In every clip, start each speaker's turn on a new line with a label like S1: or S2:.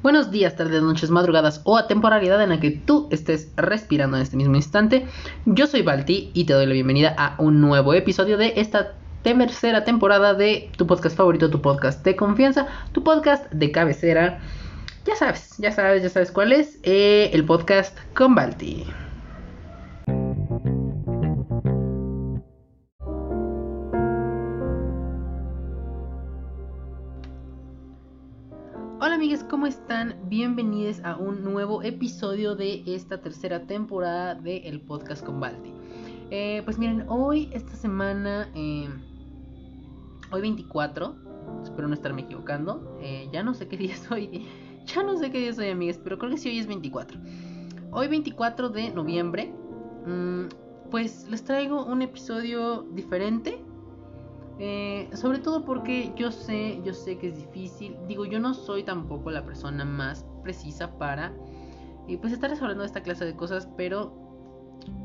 S1: Buenos días, tardes, noches, madrugadas o a temporalidad en la que tú estés respirando en este mismo instante. Yo soy Balti y te doy la bienvenida a un nuevo episodio de esta tercera temporada de tu podcast favorito, tu podcast de confianza, tu podcast de cabecera. Ya sabes, ya sabes, ya sabes cuál es, eh, el podcast con Balti. ¿Cómo están? Bienvenidos a un nuevo episodio de esta tercera temporada de El Podcast con Balti. Eh, pues miren, hoy, esta semana, eh, hoy 24, espero no estarme equivocando, eh, ya no sé qué día es hoy, ya no sé qué día es hoy amigues, pero creo que sí hoy es 24. Hoy 24 de noviembre, mm, pues les traigo un episodio diferente eh, sobre todo porque yo sé, yo sé que es difícil. Digo, yo no soy tampoco la persona más precisa para eh, pues estar hablando de esta clase de cosas, pero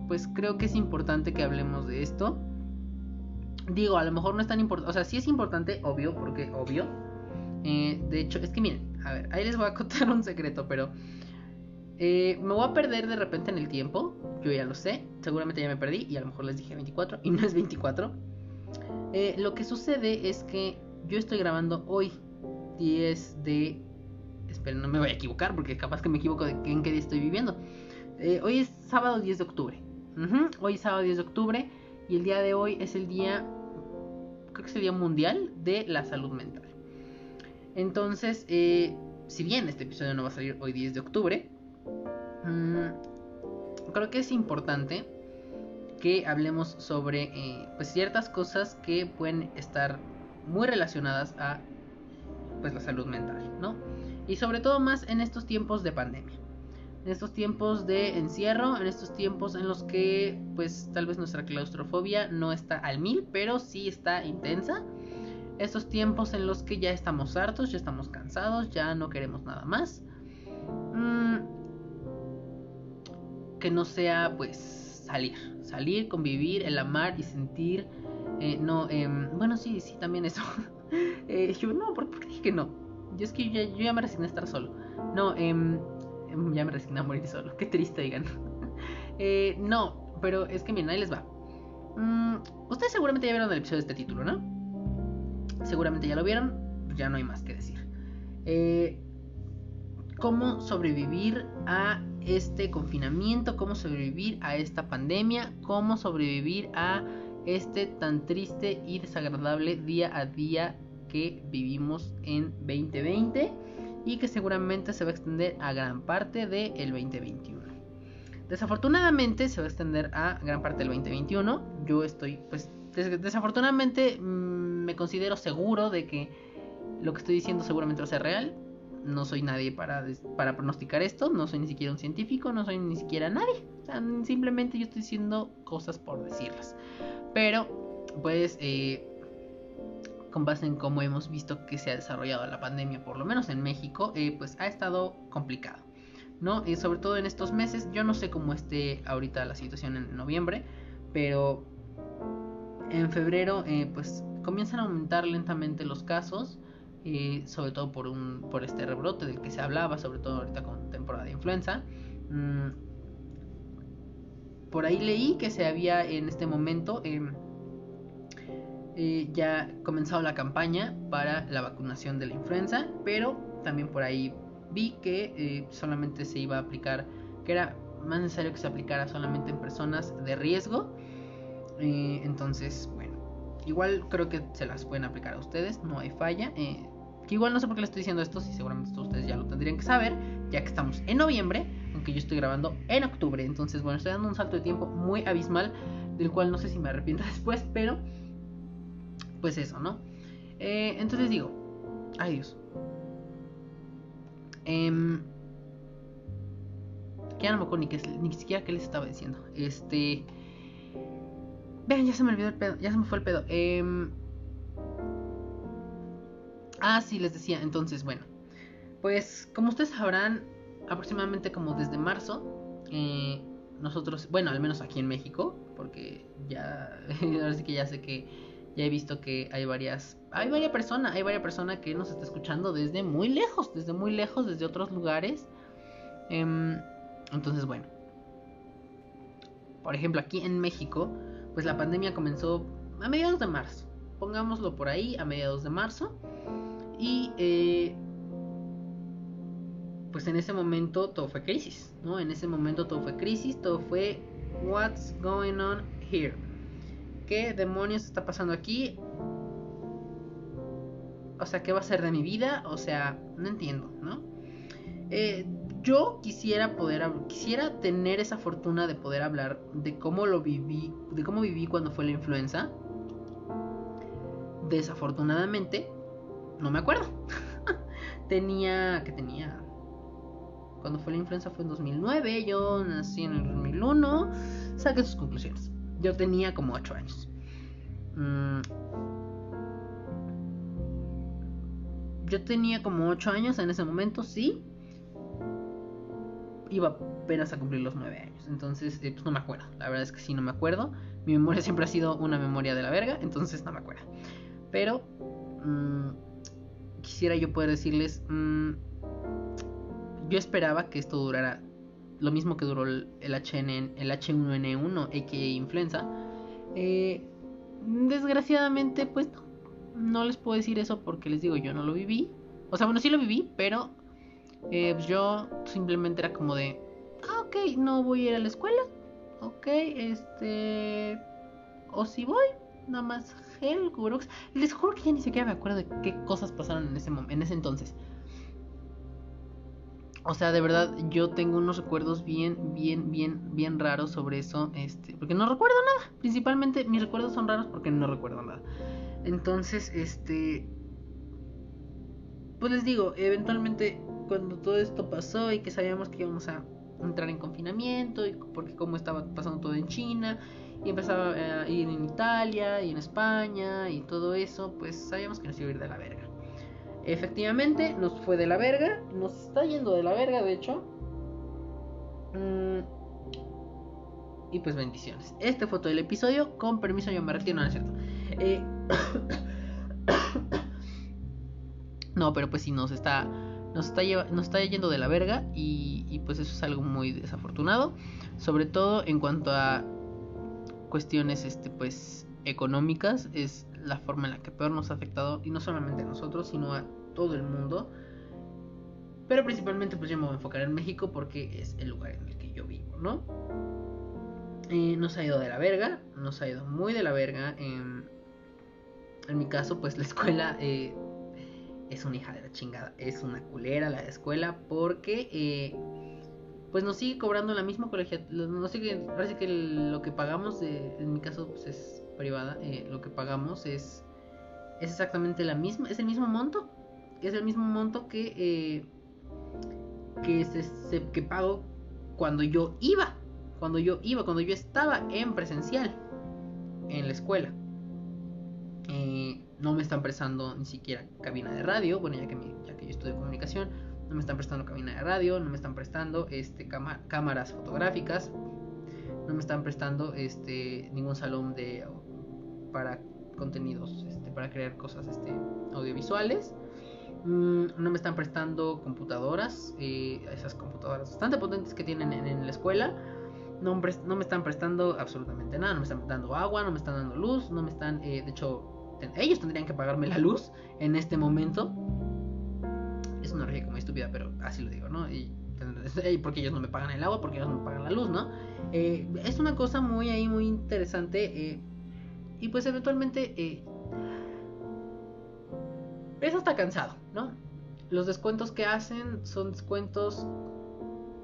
S1: pues creo que es importante que hablemos de esto. Digo, a lo mejor no es tan importante, o sea, sí es importante, obvio, porque obvio. Eh, de hecho, es que miren, a ver, ahí les voy a contar un secreto, pero me voy a perder de repente en el tiempo. Yo ya lo sé, seguramente ya me perdí y a lo mejor les dije 24 y no es 24. Eh, lo que sucede es que yo estoy grabando hoy, 10 de... Esperen, no me voy a equivocar porque capaz que me equivoco de en qué día estoy viviendo. Eh, hoy es sábado 10 de octubre. Hoy es sábado 10 de octubre y el día de hoy es el día, creo que es el día mundial de la salud mental. Entonces, eh, si bien este episodio no va a salir hoy 10 de octubre, mm, creo que es importante que hablemos sobre eh, pues ciertas cosas que pueden estar muy relacionadas a pues la salud mental, ¿no? Y sobre todo más en estos tiempos de pandemia. En estos tiempos de encierro, en estos tiempos en los que pues tal vez nuestra claustrofobia no está al mil, pero sí está intensa. Estos tiempos en los que ya estamos hartos, ya estamos cansados, ya no queremos nada más. Mm, que no sea pues salir, salir, convivir, el amar y sentir. Eh, no, em, bueno, sí, sí, también eso. eh, yo, no, ¿por, qué dije que no? Yo es que yo ya, me resigné a estar solo. No, em, em, ya me resigné a morir solo. Qué triste, digan. eh, no, pero es que miren, ahí les va. Mm, ustedes seguramente ya vieron el episodio de este título, ¿no? Seguramente ya lo vieron, ya no hay más que decir. Cómo sobrevivir a este confinamiento, cómo sobrevivir a esta pandemia, cómo sobrevivir a este tan triste y desagradable día a día que vivimos en 2020 y que seguramente se va a extender a gran parte del 2021. Desafortunadamente se va a extender a gran parte del 2021. Yo estoy, pues, desafortunadamente mm, me considero seguro de que lo que estoy diciendo seguramente va a ser real no soy nadie para, para pronosticar esto, no soy ni siquiera un científico, no soy ni siquiera nadie. Simplemente yo estoy diciendo cosas por decirlas. Pero, pues, eh, con base en cómo hemos visto que se ha desarrollado la pandemia, por lo menos en México, eh, pues ha estado complicado. ¿No? Y sobre todo en estos meses, yo no sé cómo esté ahorita la situación en noviembre, pero en febrero, eh, pues comienzan a aumentar lentamente los casos sobre todo por, un, por este rebrote del que se hablaba, sobre todo ahorita con temporada de influenza. Mm, por ahí leí que se había en este momento em, eh, ya comenzado la campaña para la vacunación de la influenza, pero también por ahí vi que eh, solamente se iba a aplicar, que era más necesario que se aplicara solamente en personas de riesgo. Eh, entonces, bueno, igual creo que se las pueden aplicar a ustedes, no hay falla. Que igual no sé por qué le estoy diciendo esto, si seguramente ustedes ya lo tendrían que saber, ya que estamos en noviembre, aunque yo estoy grabando en octubre. Entonces, bueno, estoy dando un salto de tiempo muy abismal, del cual no sé si me arrepiento después, pero pues eso, ¿no? Eh, entonces digo, ay Dios. Eh, ya ni, ni siquiera qué les estaba diciendo. Este... Vean, ya se me olvidó el pedo, ya se me fue el pedo. Eh, Ah, sí, les decía. Entonces, bueno. Pues como ustedes sabrán, aproximadamente como desde marzo, eh, nosotros, bueno, al menos aquí en México, porque ya, ahora sí que ya sé que Ya he visto que hay varias, hay varias personas, hay varias personas que nos está escuchando desde muy lejos, desde muy lejos, desde otros lugares. Em, entonces, bueno. Por ejemplo, aquí en México, pues la pandemia comenzó a mediados de marzo. Pongámoslo por ahí, a mediados de marzo. Y eh, pues en ese momento todo fue crisis, ¿no? En ese momento todo fue crisis, todo fue what's going on here. ¿Qué demonios está pasando aquí? O sea, ¿qué va a ser de mi vida? O sea, no entiendo, ¿no? Eh, yo quisiera poder, quisiera tener esa fortuna de poder hablar de cómo lo viví, de cómo viví cuando fue la influenza. Desafortunadamente, no me acuerdo. tenía, que tenía? Cuando fue la influenza fue en 2009, yo nací en el 2001. Saque sus conclusiones. Yo tenía como 8 años. Mm. Yo tenía como 8 años en ese momento, sí iba apenas a cumplir los 9 años. Entonces, eh, pues no me acuerdo. La verdad es que sí, no me acuerdo. Mi memoria siempre ha sido una memoria de la verga, entonces no me acuerdo. Pero, mm, quisiera yo poder decirles, mm, yo esperaba que esto durara lo mismo que duró el, HN, el H1N1, a.k.a. influenza. Eh, desgraciadamente, pues no. No les puedo decir eso porque les digo, yo no lo viví. O sea, bueno, sí lo viví, pero eh, pues yo simplemente era como de, ah, ok, no voy a ir a la escuela. Ok, este... O si voy, nada más gel, cubrebocas. Les juro que ya ni siquiera me acuerdo de qué cosas pasaron en ese, en ese entonces. O sea, de verdad, yo tengo unos recuerdos bien, bien, bien, bien raros sobre eso. Este, porque no recuerdo nada. Principalmente mis recuerdos son raros porque no recuerdo nada. Entonces, este. Pues les digo, eventualmente cuando todo esto pasó y que sabíamos que íbamos a entrar en confinamiento, y porque como estaba pasando todo en China, y empezaba a ir en Italia y en España y todo eso, pues sabíamos que nos iba a ir de la verga. Efectivamente, nos fue de la verga, nos está yendo de la verga, de hecho. Mm, y pues bendiciones. Este fue todo el episodio. Con permiso, yo me retiro, no, es cierto. Eh, no, pero pues si nos está nos está, nos está yendo de la verga y, pues eso es algo muy desafortunado, sobre todo en cuanto a cuestiones este pues económicas, es la forma en la que peor nos ha afectado y no solamente a nosotros, sino a todo el mundo. Pero principalmente pues yo me voy a enfocar en México porque es el lugar en el que yo vivo, ¿no? Eh, nos ha ido de la verga, nos ha ido muy de la verga. en mi caso, pues la escuela eh, es una hija de la chingada, es una culera la escuela porque eh, pues nos sigue cobrando la misma colegia, no sé que parece que lo que pagamos, en mi caso pues es privada, eh, lo que pagamos es es exactamente la misma, es el mismo monto, es el mismo monto que eh, que que pago cuando yo iba, cuando yo iba, cuando yo estaba en presencial en la escuela. Eh, no me están prestando ni siquiera cabina de radio, bueno, ya que, ya que yo estudio comunicación, no me están prestando cabina de radio, no me están prestando este, cámaras fotográficas, no me están prestando este, ningún salón de, para contenidos, este, para crear cosas este, audiovisuales. Mm, no me están prestando computadoras, eh, esas computadoras bastante potentes que tienen en, la escuela. No, no, me están prestando absolutamente nada, no me están dando agua, no me están dando luz, no me están, eh, de hecho, ellos tendrían que pagarme la luz en este momento. Es una pero así lo digo, ¿no? Y porque ellos no me pagan el agua, porque ellos no me pagan la luz, ¿no? Eh, es una cosa muy ahí, muy interesante. Eh, y pues eventualmente eh, eso está cansado, ¿no? Los descuentos que hacen son descuentos,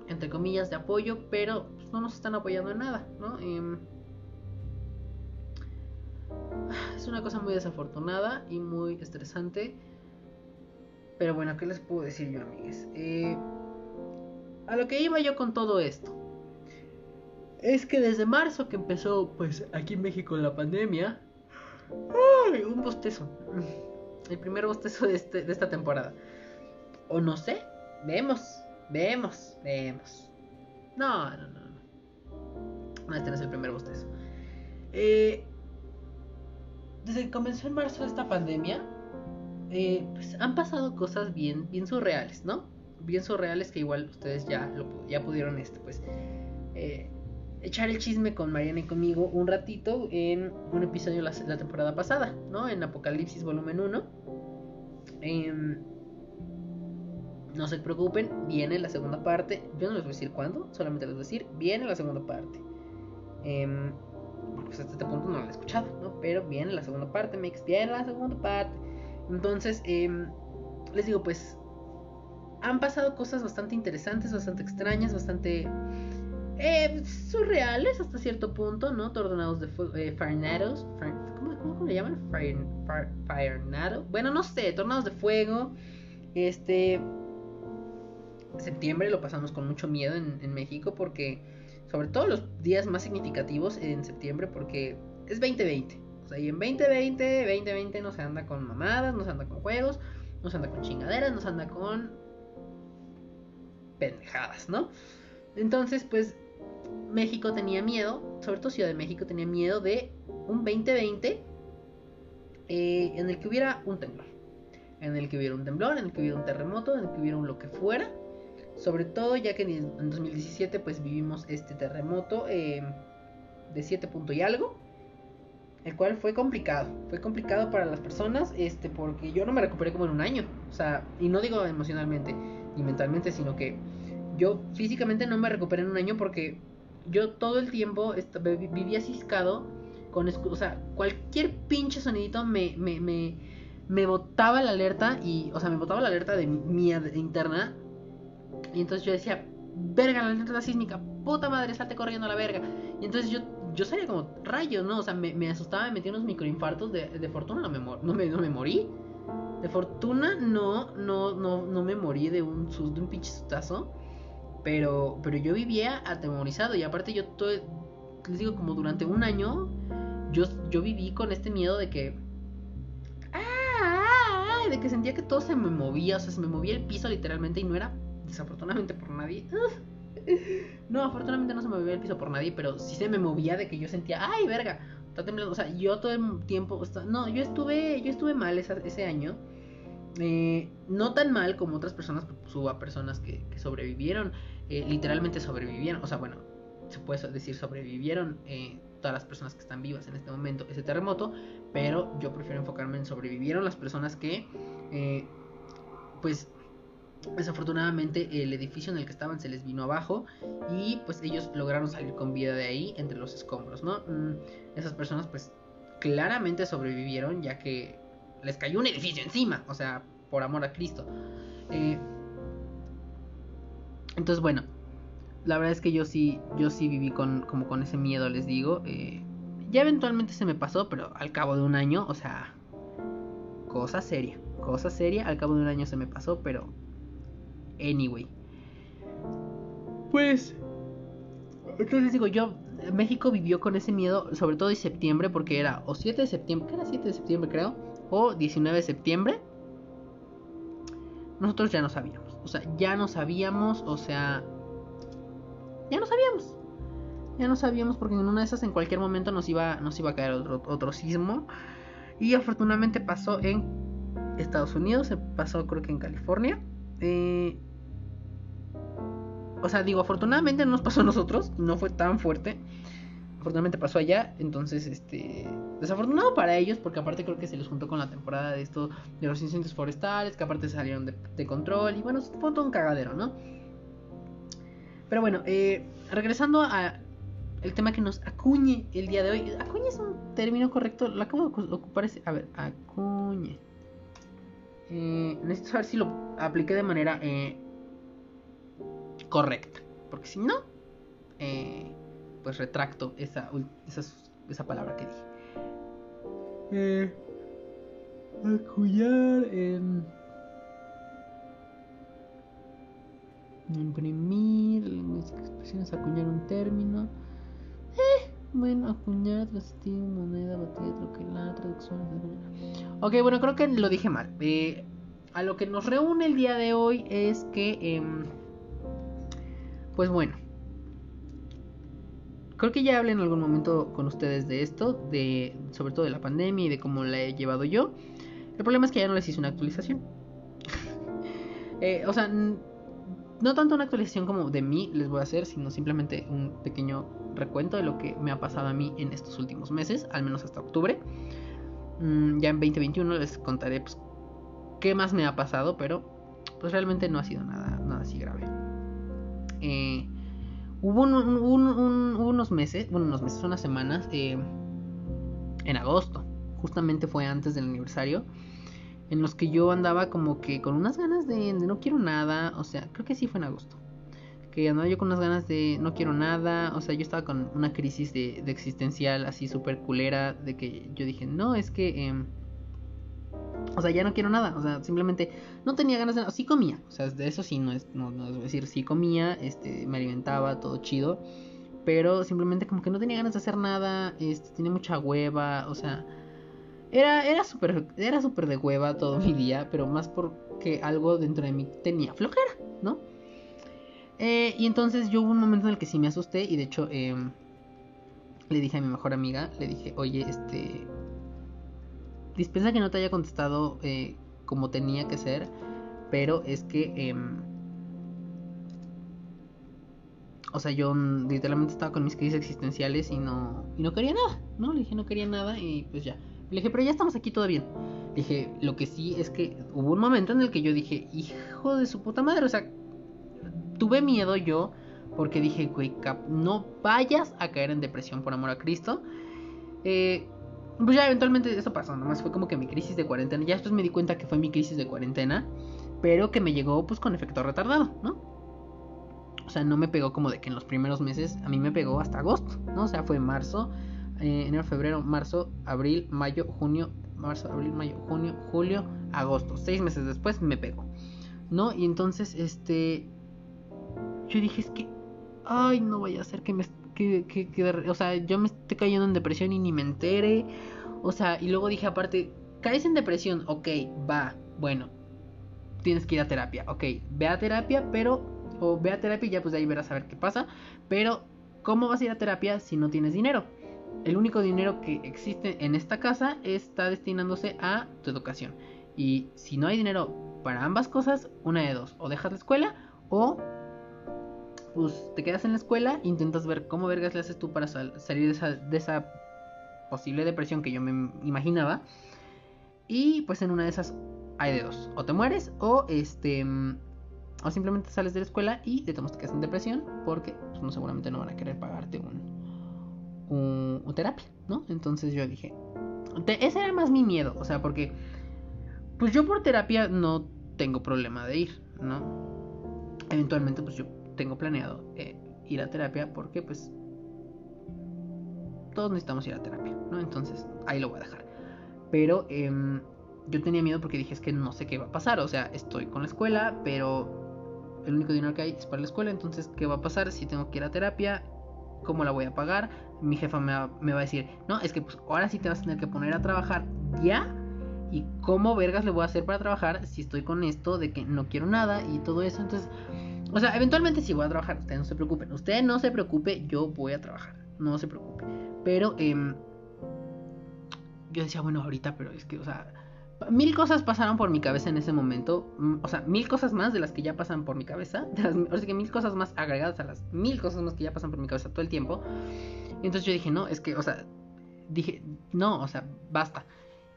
S1: entre comillas, de apoyo, pero pues, no nos están apoyando en nada, ¿no? Em, es una cosa muy desafortunada y muy estresante. Pero bueno, ¿qué les puedo decir yo, amigues? Eh, a lo que iba yo con todo esto. Es que desde marzo que empezó, pues, aquí en México la pandemia. ¡Ay! Un bostezo. El primer bostezo de, este, de esta temporada. O no sé. Vemos. Vemos. Vemos. No, no, no. No, este no es el primer bostezo. Eh, desde que comenzó en marzo esta pandemia, eh, pues han pasado cosas bien, bien surreales, ¿no? Bien surreales que igual ustedes ya, lo, ya pudieron este, pues, eh, echar el chisme con Mariana y conmigo un ratito en un episodio la, la temporada pasada, ¿no? En Apocalipsis volumen 1. Em, no se preocupen, viene la segunda parte. Yo no les voy a decir cuándo, solamente les voy a decir, viene la segunda parte. Eh, pues hasta este punto no la he escuchado, ¿no? Pero viene la segunda parte, Mix, viene la segunda parte. Entonces, em, les digo, pues han pasado cosas bastante interesantes, bastante extrañas, bastante eh, surreales hasta cierto punto, ¿no? Tornados de fuego, eh, ¿cómo, cómo, le llaman? Fire, Bueno, no sé, tornados de fuego. Este, septiembre lo pasamos con mucho miedo en, en México porque, sobre todo los días más significativos en septiembre, porque es 2020. O y en 2020, 2020 no se anda con mamadas, no se anda con juegos, no se anda con chingaderas, no se anda con pendejadas, ¿no? Entonces, pues México tenía miedo, sobre todo Ciudad de México tenía miedo de un 2020 eh, en el que hubiera un temblor. En el que hubiera un temblor, en el que hubiera un terremoto, en el que hubiera un lo que fuera. Sobre todo ya que en 2017 pues vivimos este terremoto eh, de 7 puntos y algo el cual fue complicado, fue complicado para las personas, este, porque yo no me recuperé como en un año, o sea, y no digo emocionalmente ni mentalmente, sino que yo físicamente no me recuperé en un año porque yo todo el tiempo vivía ciscado con, o sea, cualquier pinche sonidito me, me, me, me botaba la alerta y, o sea, me botaba la alerta de mi interna y entonces yo decía, verga, la alerta sísmica, puta madre, salte corriendo a la verga. Y entonces yo yo salía como rayo, ¿no? O sea, me, asustaba, me metía unos microinfartos. De, de fortuna no me, no, me, no me morí. De fortuna no, no, no, no me morí de un susto, de un pinche sustazo. Pero, pero yo vivía atemorizado. Y aparte yo todo, les digo, como durante un año, yo, yo viví con este miedo de que... De que sentía que todo se me movía. O sea, se me movía el piso literalmente y no era desafortunadamente por nadie. No, afortunadamente no se me movía el piso por nadie, pero sí se me movía de que yo sentía, ay, verga, está temblando. O sea, yo todo el tiempo, no, yo estuve, yo estuve mal ese año. Eh, no tan mal como otras personas, pues, hubo personas que, sobrevivieron, eh, literalmente sobrevivieron, o sea, bueno, se puede decir sobrevivieron eh, todas las personas que están vivas en este momento ese terremoto, pero yo prefiero enfocarme en sobrevivieron las personas que, pues, Desafortunadamente el edificio en el que estaban se les vino abajo y pues ellos lograron salir con vida de ahí entre los escombros, ¿no? Mm, esas personas pues claramente sobrevivieron ya que les cayó un edificio encima, o sea, por amor a Cristo. Eh, entonces bueno, la verdad es que yo sí, yo sí viví con, como con ese miedo, les digo. Eh, ya eventualmente se me pasó, pero al cabo de un año, o sea, cosa seria, cosa seria, al cabo de un año se me pasó, pero anyway. Pues, entonces digo yo, México vivió con ese miedo, sobre todo en septiembre, porque era o 7 de septiembre, ¿qué era 7 de septiembre creo? O 19 de septiembre. Nosotros ya no sabíamos, o sea, ya no sabíamos, o sea, ya no sabíamos. Ya no sabíamos porque en una de esas en cualquier momento nos iba, nos iba a caer otro, otro sismo. Y afortunadamente pasó en Estados Unidos, pasó creo que en California. Eh, o sea, digo, afortunadamente no nos pasó a nosotros, no fue tan fuerte. Afortunadamente pasó allá, entonces, este. Desafortunado para ellos, porque aparte creo que se les juntó con la temporada de esto, de los incendios forestales, que aparte salieron de, control, y bueno, fue todo un cagadero, ¿no? Pero bueno, eh, regresando a el tema que nos acuñe el día de hoy. Acuñe es un término correcto, lo acabo de ocupar ese. A ver, acuñe. Eh, necesito saber si lo apliqué de manera eh, correcta. Porque si no, eh, pues retracto esa, esa, palabra que dije. Eh, acuñar en. Imprimir, expresiones, acuñar un término. Eh, bueno, acuñar, trastín, moneda, batida, troquelar, traducción. Ok, bueno, creo que lo dije mal. Eh, a lo que nos reúne el día de hoy es que. Pues bueno. creo que ya hablé en algún momento con ustedes de esto, de sobre todo de la pandemia y de cómo la he llevado yo. El problema es que ya no les hice una actualización. Eh, o sea, no tanto una actualización como de mí les voy a hacer, sino simplemente un pequeño recuento de lo que me ha pasado a mí en estos últimos meses, al menos hasta octubre. Mm, ya en 2021 les contaré pues, qué más me ha pasado, pero pues realmente no ha sido nada, nada así grave. Eh, hubo unos meses, bueno, unos meses, unas semanas, eh, en agosto, justamente fue antes del aniversario, en los que yo andaba como que con unas ganas de, no quiero nada, o sea, creo que sí fue en agosto, que andaba yo con unas ganas de no quiero nada, o sea, yo estaba con una crisis de, existencial así súper culera, de que yo dije, no, es que... Em, o sea, ya no quiero nada. O sea, simplemente no tenía ganas de nada. Sí comía. O sea, de eso sí no es, no, es decir, sí comía, este, me alimentaba, todo chido. Pero simplemente como que no tenía ganas de hacer nada. Este, tenía mucha hueva. O sea, era, era súper era super de hueva todo mi día. Pero más porque algo dentro de mí tenía flojera, ¿no? Eh, y entonces yo hubo un momento en el que sí me asusté. Y de hecho, em, le dije a mi mejor amiga, le dije, oye, este dispensa que no te haya contestado eh, como tenía que ser, pero es que... Em, o sea, yo literalmente estaba con mis crisis existenciales y no, y no quería nada, ¿no? Le dije, no quería nada y pues ya. Le dije, pero ya estamos aquí todo bien. Dije, lo que sí es que hubo un momento en el que yo dije, hijo de su puta madre, o sea, tuve miedo yo porque dije, güey, no vayas a caer en depresión por amor a Cristo. Eh, pues ya eventualmente eso pasó, nomás fue como que mi crisis de cuarentena. Ya después me di cuenta que fue mi crisis de cuarentena, pero que me llegó pues con efecto retardado, ¿no? O sea, no me pegó como de que en los primeros meses, a mí me pegó hasta agosto, ¿no? O sea, fue marzo, eh, enero, febrero, marzo, abril, mayo, junio, marzo, abril, mayo, junio, julio, agosto. Seis meses después me pegó, ¿no? Y entonces, este, yo dije, es que, ay, no vaya a ser que me que, o sea, yo me estoy cayendo en depresión y ni me entere. O sea, y luego dije aparte, caes en depresión, ok, va, bueno, tienes que ir a terapia, ok, ve a terapia, pero, o ve a terapia y ya pues de ahí verás a ver qué pasa, pero, ¿cómo vas a ir a terapia si no tienes dinero? El único dinero que existe en esta casa está destinándose a tu educación. Y si no hay dinero para ambas cosas, una de dos, o dejas la escuela o pues te quedas en la escuela, intentas ver cómo vergas le haces tú para salir de esa, posible depresión que yo me imaginaba. Y pues en una de esas hay de dos. O te mueres o este... O simplemente sales de la escuela y te tomas te quedas en depresión porque pues, no, seguramente no van a querer pagarte un, un, terapia, ¿no? Entonces yo dije... ese era más mi miedo, o sea, porque... Pues yo por terapia no tengo problema de ir, ¿no? Eventualmente pues yo tengo planeado eh, ir a terapia porque pues todos necesitamos ir a terapia, ¿no? Entonces ahí lo voy a dejar. Pero em, yo tenía miedo porque dije es que no sé qué va a pasar, o sea, estoy con la escuela, pero el único dinero que hay es para la escuela, entonces ¿qué va a pasar si tengo que ir a terapia? ¿Cómo la voy a pagar? Mi jefa me va, me va a decir, no, es que pues ahora sí te vas a tener que poner a trabajar ya. ¿Y cómo vergas le voy a hacer para trabajar si estoy con esto de que no quiero nada y todo eso? Entonces o sea, eventualmente sí voy a trabajar, ustedes no se preocupen. Usted no se preocupe, yo voy a trabajar. No se preocupe. Pero eh, yo decía, bueno, ahorita, pero es que, o sea, mil cosas pasaron por mi cabeza en ese momento. Mm, o sea, mil cosas más de las que ya pasan por mi cabeza. o sea, que mil cosas más agregadas a las mil cosas más que ya pasan por mi cabeza todo el tiempo. Y entonces yo dije, no, es que, o sea, dije, no, o sea, basta.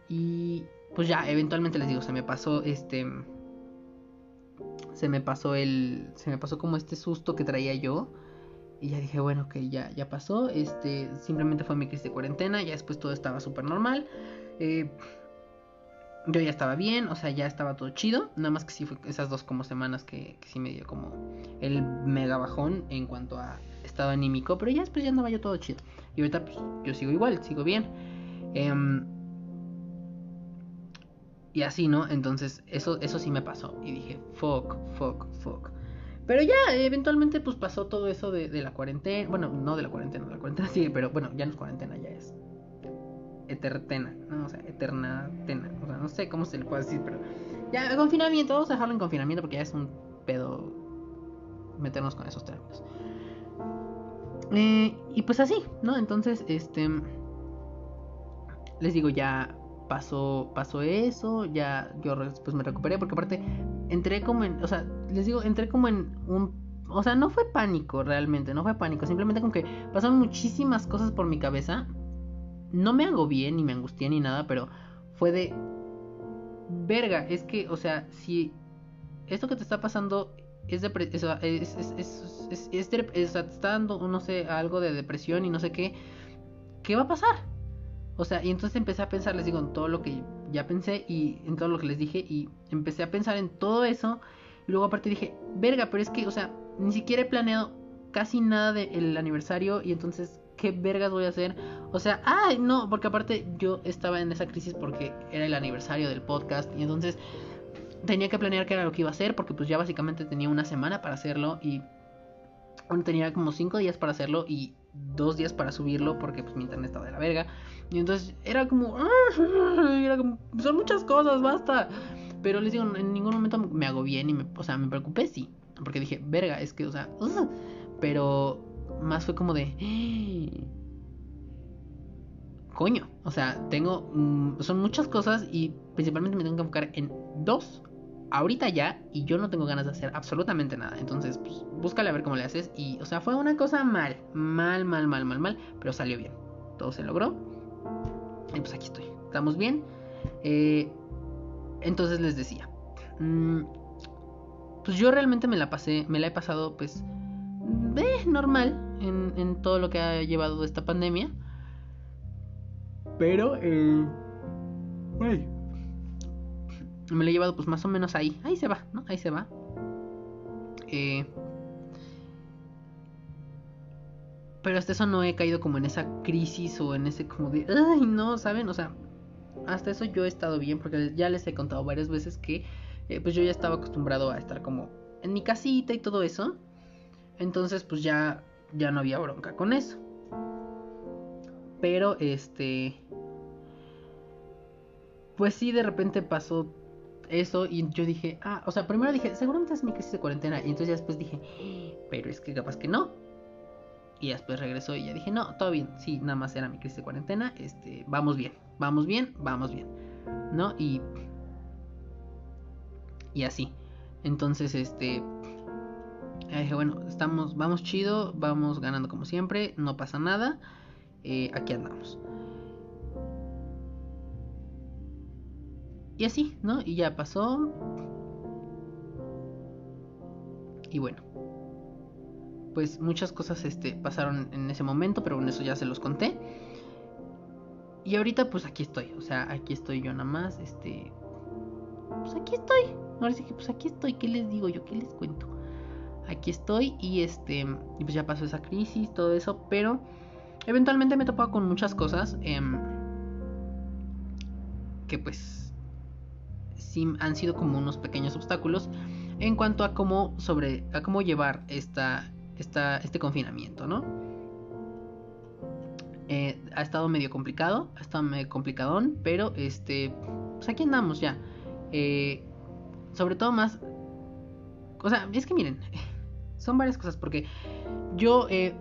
S1: Y pues ya, eventualmente les digo, se me pasó este se me pasó el se me pasó como este susto que traía yo. Y ya dije bueno que ya ya pasó. Este simplemente fue mi crisis de cuarentena ya después todo estaba súper normal. Eh, yo ya estaba bien o sea ya estaba todo chido. Nada más que sí fue esas dos como semanas que, que sí me dio como el mega bajón en cuanto a estado anímico. Pero ya después ya andaba yo todo chido. Y ahorita pues yo sigo igual sigo bien. Eh, y así, ¿no? Entonces, eso, eso sí me pasó. Y dije, fuck, fuck, fuck. Pero ya, eventualmente, pues pasó todo eso de, la cuarentena. Bueno, no de la cuarentena, la cuarentena sigue, pero bueno, ya no es cuarentena, ya es etertena, ¿no? O sea, eterna tena. O sea, no sé cómo se le puede decir, pero ya, confinamiento, vamos a dejarlo en confinamiento porque ya es un pedo meternos con esos términos. Eh, y pues así, ¿no? Entonces, este... Les digo, ya pasó, pasó eso, ya yo pues me recuperé, porque aparte entré como en, o sea, les digo, entré como en un, o sea, no fue pánico realmente, no fue pánico, simplemente como que pasaron muchísimas cosas por mi cabeza, no me hago bien, ni me angustié, ni nada, pero fue de, verga, es que, o sea, si esto que te está pasando es, es, es, es, está dando, no sé, algo de depresión y no sé qué, ¿qué va a pasar? O sea, y entonces empecé a pensar, les digo, en todo lo que ya pensé y en todo lo que les dije y empecé a pensar en todo eso y luego aparte dije, verga, pero es que, o sea, ni siquiera he planeado casi nada del aniversario y entonces, ¿qué vergas voy a hacer? O sea, ay, no, porque aparte yo estaba en esa crisis porque era el aniversario del podcast y entonces tenía que planear qué era lo que iba a hacer porque pues ya básicamente tenía una semana para hacerlo y bueno, tenía como cinco días para hacerlo y dos días para subirlo porque pues mi internet estaba de la verga. Y entonces era como, era como, son muchas cosas, basta. Pero les digo, en ningún momento me hago bien y me, o sea, me preocupé, sí. Porque dije, verga, es que, o sea, pero más fue como de, coño, o sea, tengo, mm, son muchas cosas y principalmente me tengo que enfocar en dos ahorita ya y yo no tengo ganas de hacer absolutamente nada. Entonces, pues, búscale a ver cómo le haces. Y, o sea, fue una cosa mal, mal, mal, mal, mal, mal, pero salió bien. Todo se logró. Y pues aquí estoy. ¿Estamos bien? Eh, entonces les decía. Mm, pues yo realmente me la pasé, me la he pasado pues eh, normal en, en, todo lo que ha llevado esta pandemia. Pero, eh, me lo he llevado pues más o menos ahí. Ahí se va, ¿no? Ahí se va. Eh, pero hasta eso no he caído como en esa crisis o en ese como de, ay, no, ¿saben? O sea, hasta eso yo he estado bien porque ya les he contado varias veces que eh, pues yo ya estaba acostumbrado a estar como en mi casita y todo eso. Entonces pues ya, ya no había bronca con eso. Pero este... Pues sí, de repente pasó eso y yo dije, ah, o sea, primero dije, seguramente es mi crisis de cuarentena. Y entonces ya después dije, pero es que capaz que no. Y después regresó y ya dije, no, todo bien, sí, nada más era mi crisis de cuarentena, este, vamos bien, vamos bien, vamos bien, ¿no? Y, y así. Entonces, este, dije, bueno, estamos, vamos chido, vamos ganando como siempre, no pasa nada, eh, aquí andamos. Y así, ¿no? Y ya pasó. Y bueno. Pues muchas cosas este, pasaron en ese momento, pero bueno, eso ya se los conté. Y ahorita pues aquí estoy, o sea, aquí estoy yo nada más, este... Pues aquí estoy. Ahora sí que pues aquí estoy, ¿qué les digo yo? ¿Qué les cuento? Aquí estoy y este... Y pues ya pasó esa crisis, todo eso, pero... Eventualmente me he topado con muchas cosas. Em, que pues han sido como unos pequeños obstáculos en cuanto a cómo sobre a cómo llevar esta, esta este confinamiento, ¿no? Eh, ha estado medio complicado, ha estado medio complicadón, pero este, pues aquí andamos ya. Eh, sobre todo más, o sea, es que miren, son varias cosas porque yo eh,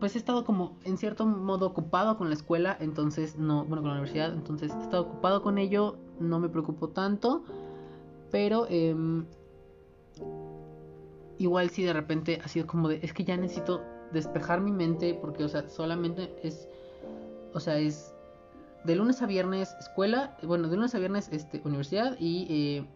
S1: pues he estado como en cierto modo ocupado con la escuela, entonces no, bueno, con la universidad, entonces he estado ocupado con ello, no me preocupo tanto, pero em, igual si de repente ha sido como de, es que ya necesito despejar mi mente porque, o sea, solamente es, o sea, es de lunes a viernes escuela, bueno, de lunes a viernes este, universidad y eh,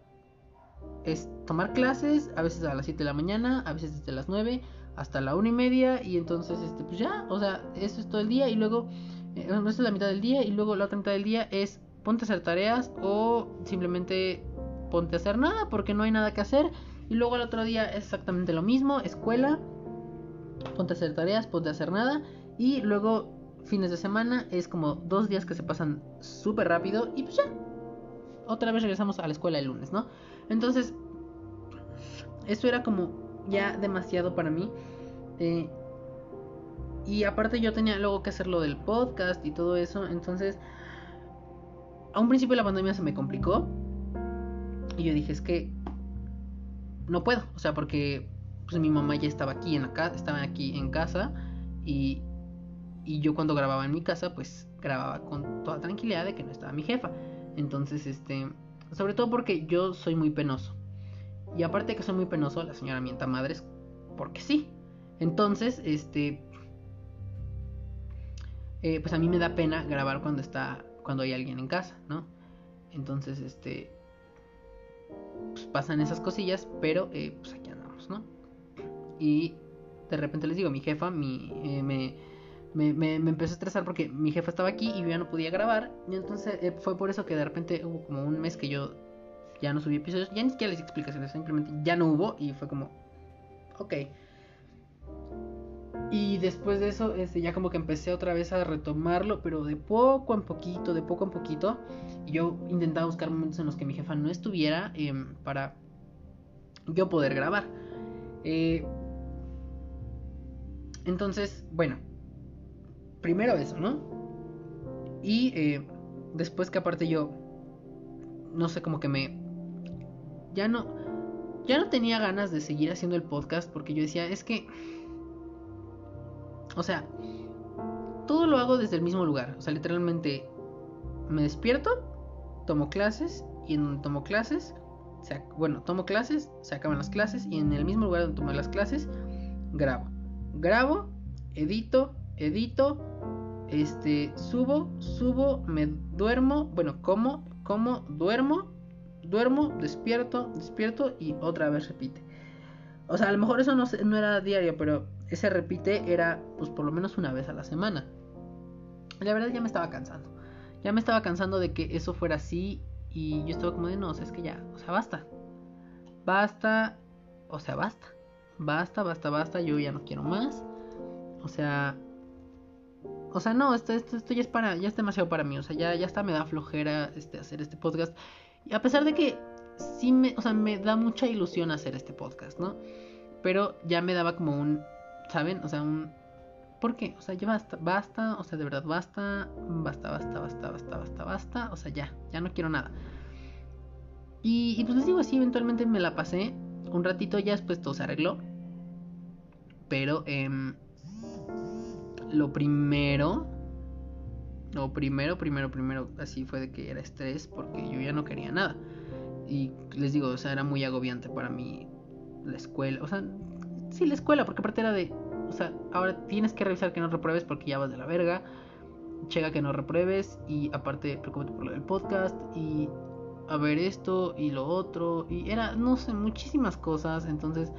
S1: es tomar clases, a veces a las 7 de la mañana, a veces desde las 9 hasta la una y media y entonces este pues ya o sea eso es todo el día y luego eh, esta es la mitad del día y luego la otra mitad del día es ponte a hacer tareas o simplemente ponte a hacer nada porque no hay nada que hacer y luego el otro día es exactamente lo mismo escuela ponte a hacer tareas ponte a hacer nada y luego fines de semana es como dos días que se pasan súper rápido y pues ya otra vez regresamos a la escuela el lunes no entonces esto era como ya demasiado para mí. Eh, y aparte yo tenía luego que hacer lo del podcast y todo eso. Entonces, a un principio la pandemia se me complicó. Y yo dije, es que no puedo. O sea, porque pues mi mamá ya estaba aquí en la casa, estaba aquí en casa. Y, y yo cuando grababa en mi casa, pues grababa con toda tranquilidad de que no estaba mi jefa. Entonces, este, sobre todo porque yo soy muy penoso. Y aparte de que soy muy penoso, la señora mienta madres porque sí. Entonces, este, eh, pues a mí me da pena grabar cuando está, cuando hay alguien en casa, ¿no? Entonces, este, pues pasan esas cosillas, pero eh, pues aquí andamos, ¿no? Y de repente les digo, mi jefa mi, eh, me, me, me, empezó a estresar porque mi jefa estaba aquí y yo ya no podía grabar. Y entonces eh, fue por eso que de repente hubo como un mes que yo ya no subí episodios. Ya ni siquiera les explicaciones, simplemente ya no hubo y fue como, ok. Y después de eso, este, ya como que empecé otra vez a retomarlo, pero de poco en poquito, de poco en poquito. Y yo intentaba buscar momentos en los que mi jefa no estuviera em, para yo poder grabar. Eh, entonces, bueno, primero eso, ¿no? Y eh, después que aparte yo, no sé, como que me... Ya no... Ya no tenía ganas de seguir haciendo el podcast porque yo decía, es que o sea, todo lo hago desde el mismo lugar. O sea, literalmente me despierto, tomo clases y en donde tomo clases, bueno, tomo clases, se acaban las clases y en el mismo lugar donde tomo las clases, grabo. Grabo, edito, edito, este, subo, subo, me duermo, bueno, como, como, duermo, duermo, despierto, despierto y otra vez repite. O sea, a lo mejor eso no, no era diario, pero ese repite era pues por lo menos una vez a la semana. La verdad ya me estaba cansando. Ya me estaba cansando de que eso fuera así y yo estaba como de no, o sea, es que ya, o sea, basta. Basta, o sea, basta. Basta, basta, basta, yo ya no quiero más. O sea, o sea, no, esto, esto, esto, ya es para, ya es demasiado para mí. O sea, ya, ya está me da flojera este, hacer este podcast. A pesar de que sí me, o sea, me da mucha ilusión hacer este podcast, ¿no? Pero ya me daba como un, ¿saben? O sea, un... ¿Por qué? O sea, ya basta, basta, o sea, de verdad basta, basta, basta, basta, basta, basta, basta, o sea, ya, ya no quiero nada. Y, pues les digo así, eventualmente me la pasé un ratito, ya después todo se arregló. Pero, eh, lo primero, lo primero, primero, primero, así fue de que era estrés porque yo ya no quería nada. Y les digo, o sea, era muy agobiante para mí la escuela, o sea, sí, la escuela, porque aparte era de, o sea, ahora tienes que revisar que no repruebes porque ya vas de la verga. Checa que no repruebes y aparte preocúpate por lo del podcast y a ver esto y lo otro y era, no sé, muchísimas cosas. Entonces,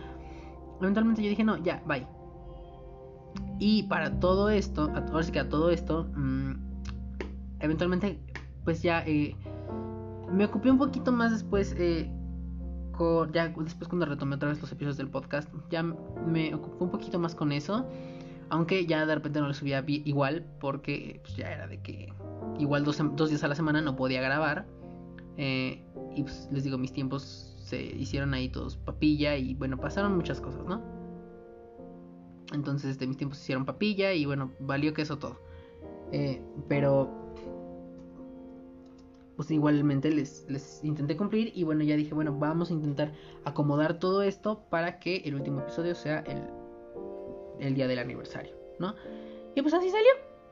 S1: eventualmente yo dije, no, ya, bye. Y para todo esto, ahora sí que a todo esto, mmm, eventualmente, pues ya eh, me ocupé un poquito más después eh, ya después cuando retomé otra vez los episodios del podcast, ya me ocupé un poquito más con eso. Aunque ya de repente no lo subía igual, porque pues, ya era de que igual dos, días a la semana no podía grabar. Eh, y pues les digo, mis tiempos se hicieron ahí todos papilla y bueno, pasaron muchas cosas, ¿no? Entonces de mis tiempos se hicieron papilla y bueno, valió que eso todo. Eh, pero pues igualmente les, les intenté cumplir y bueno, ya dije, bueno, vamos a intentar acomodar todo esto para que el último episodio sea el, el día del aniversario, ¿no? Y pues así salió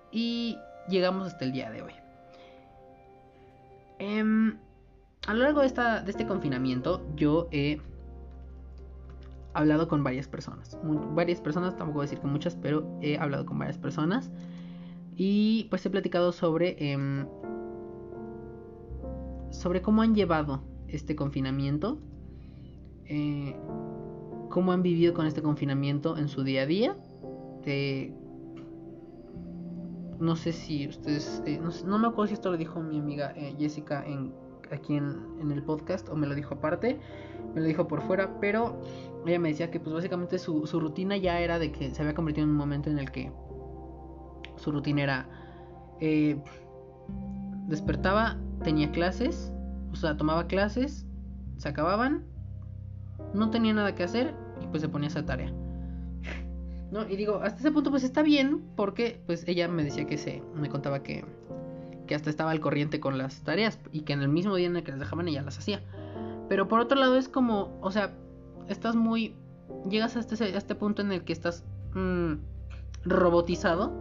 S1: y llegamos hasta el día de hoy. Em, a lo largo de, esta, de este confinamiento yo he hablado con varias personas. varias personas, tampoco voy a decir que muchas, pero he hablado con varias personas. Y pues he platicado sobre em, sobre cómo han llevado este confinamiento, eh, cómo han vivido con este confinamiento en su día a día. no sé si ustedes, eh, no, me acuerdo si esto lo dijo mi amiga eh, Jessica en, aquí en, el podcast o me lo dijo aparte, me lo dijo por fuera, pero ella me decía que pues básicamente su, su rutina ya era de que se había convertido en un momento en el que su rutina era despertaba tenía clases, o sea, tomaba clases, se acababan, no tenía nada que hacer y pues se ponía esa tarea. No, y digo, hasta ese punto pues está bien porque pues ella me decía que se me contaba que que hasta estaba al corriente con las tareas y que en el mismo día en el que las dejaban ella las hacía. Pero por otro lado es como, o sea, estás muy llegas a este, este punto en el que estás mm, robotizado,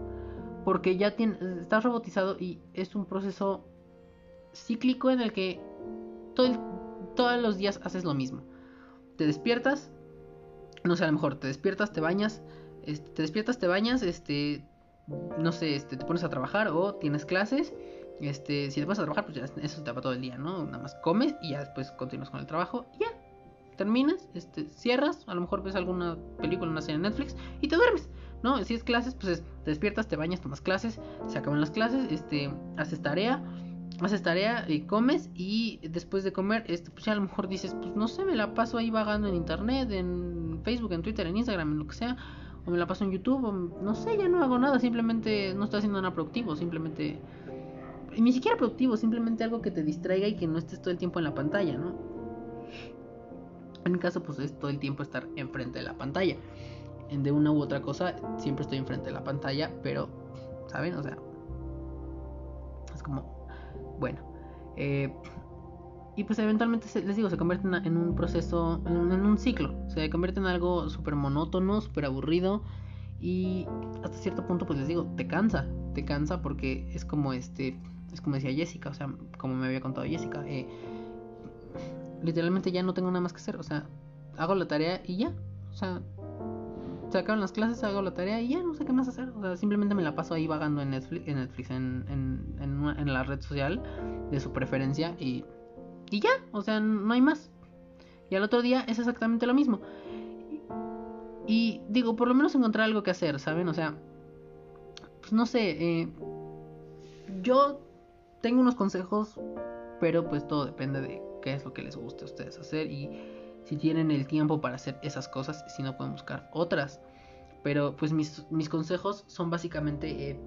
S1: porque ya tiene, estás robotizado y es un proceso cíclico en el que todo todos los días haces lo mismo. Te despiertas, no sé, a lo mejor te despiertas, te bañas, este, te despiertas, te bañas, este, no sé, este, te pones a trabajar o tienes clases. Este, si te pones a trabajar, pues ya eso te va todo el día, ¿no? Nada más comes y ya después continúas con el trabajo y ya. Terminas, este, cierras, a lo mejor ves alguna película, una serie en Netflix y te duermes, ¿no? Si es clases, pues te despiertas, te bañas, tomas clases, se acaban las clases, este, haces tarea, haces tarea y comes y después de comer, este, pues ya a lo mejor dices, pues no sé, me la paso ahí vagando en internet, en Facebook, en Twitter, en Instagram, en lo que sea, o me la paso en YouTube, o no sé, ya no hago nada, simplemente no estoy haciendo nada productivo, simplemente ni siquiera productivo, simplemente algo que te distraiga y que no estés todo el tiempo en la pantalla, ¿no? En mi caso, pues es todo el tiempo estar enfrente de la pantalla. De una u otra cosa, siempre estoy enfrente de la pantalla, pero, ¿saben? O sea, es como, bueno, eh, y pues eventualmente, les digo, se convierte en, un proceso, en, un ciclo. Se convierte en algo súper monótono, súper aburrido. Y hasta cierto punto, pues les digo, te cansa. Te cansa porque es como este. Es como decía Jessica, o sea, como me había contado Jessica. Eh, literalmente ya no tengo nada más que hacer. O sea, hago la tarea y ya. O sea, se acaban las clases, hago la tarea y ya no sé qué más hacer. O sea, simplemente me la paso ahí vagando en Netflix, en, Netflix, en, en, en la red social de su preferencia y y ya, o sea, no hay más. Y al otro día es exactamente lo mismo. Y digo, por lo menos encontrar algo que hacer, ¿saben? O sea, pues no sé, eh, yo tengo unos consejos, pero pues todo depende de qué es lo que les guste a ustedes hacer y si tienen el tiempo para hacer esas cosas, si no pueden buscar otras. Pero pues mis, mis consejos son básicamente... Eh,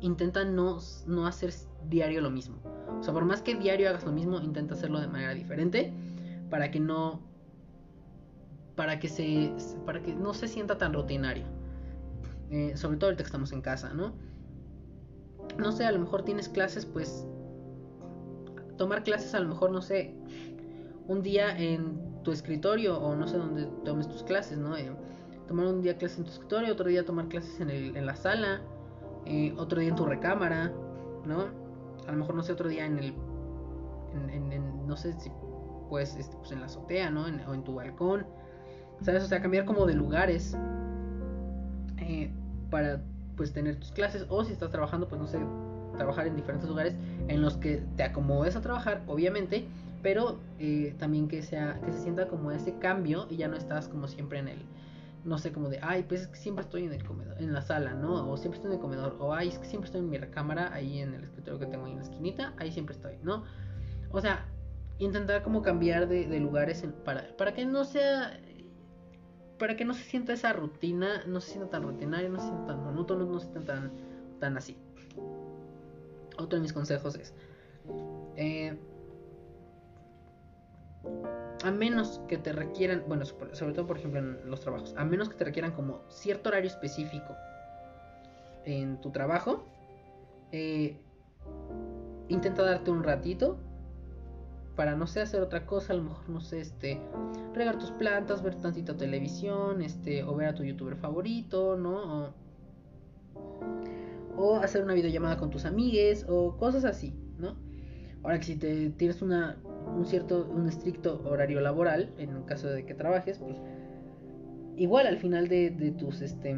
S1: intenta no, no hacer diario lo mismo. O sea, por más que diario hagas lo mismo, intenta hacerlo de manera diferente para que no para que se para que no se sienta tan rutinario. Eh, sobre todo ahorita que estamos en casa, ¿no? No sé, a lo mejor tienes clases, pues tomar clases a lo mejor, no sé, un día en tu escritorio o no sé dónde tomes tus clases, ¿no? Eh, tomar un día clases en tu escritorio, otro día tomar clases en, el, en la sala, eh, otro día en tu recámara, ¿no? a lo mejor no sé, otro día en el, no sé si pues, este, pues en la azotea, ¿no? o en tu balcón, ¿sabes? O sea, cambiar como de lugares eh, para pues tener tus clases o si estás trabajando, pues no sé, trabajar en diferentes lugares en los que te acomodes a trabajar, obviamente, pero eh, también que sea que se sienta como ese cambio y ya no estás como siempre en el no sé, como de, ay, pues es que siempre estoy en el comedor, en la sala, ¿no? O siempre estoy en el comedor, o ay, es que siempre estoy en mi recámara, ahí en el escritorio que tengo ahí en la esquinita, ahí siempre estoy, ¿no? O sea, intentar como cambiar de, lugares para, para que no sea, para que no se sienta esa rutina, no se sienta tan rutinario, no se sienta tan monótono, no se sienta tan, tan así. Otro de mis consejos es, eh, a menos que te requieran, bueno, sobre todo por ejemplo en los trabajos, a menos que te requieran como cierto horario específico en tu trabajo, eh, intenta darte un ratito para no sé hacer otra cosa, a lo mejor no sé, este, regar tus plantas, ver tantita televisión, este, o ver a tu youtuber favorito, ¿no? O, o hacer una videollamada con tus amigues, o cosas así, ¿no? Ahora que si te tienes una un cierto, un estricto horario laboral, en un caso de que trabajes, pues igual al final de, de tus, este,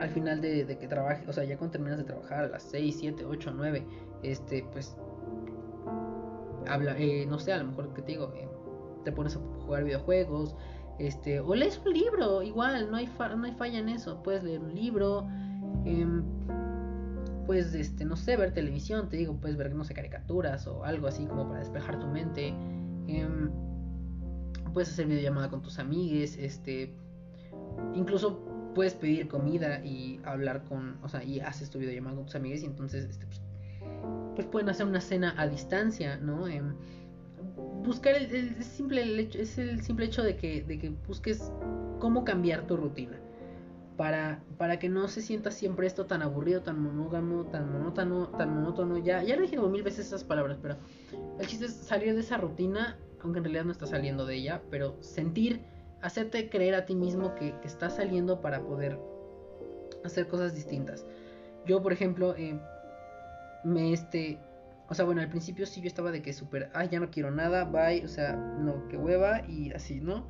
S1: al final de, de, que trabajes, o sea, ya cuando terminas de trabajar a las 6, 7, 8, 9, este, pues, habla, eh, no sé, a lo mejor que te digo, eh, te pones a jugar videojuegos, este, o lees un libro, igual, no hay, no hay falla en eso, puedes leer un libro, eh, puedes, este, no sé, ver televisión, te digo, puedes ver, no sé, caricaturas o algo así como para despejar tu mente. Em, puedes hacer videollamada con tus amigues, este, incluso puedes pedir comida y hablar con, o sea, y haces tu videollamada con tus amigues y entonces, este, pues, pues pueden hacer una cena a distancia, ¿no? Em, buscar el, simple hecho, es el simple hecho de que, de que busques cómo cambiar tu rutina para, para que no se sienta siempre esto tan aburrido, tan monógamo, tan monótono, tan monótono. Ya, ya lo dije como mil veces esas palabras, pero el chiste es salir de esa rutina, aunque en realidad no está saliendo de ella, pero sentir hacerte creer a ti mismo que, que estás saliendo para poder hacer cosas distintas. Yo, por ejemplo, eh, me este... O sea, bueno, al principio sí yo estaba de que súper, ay, ya no quiero nada, bye, o sea, no, que hueva y así, ¿no?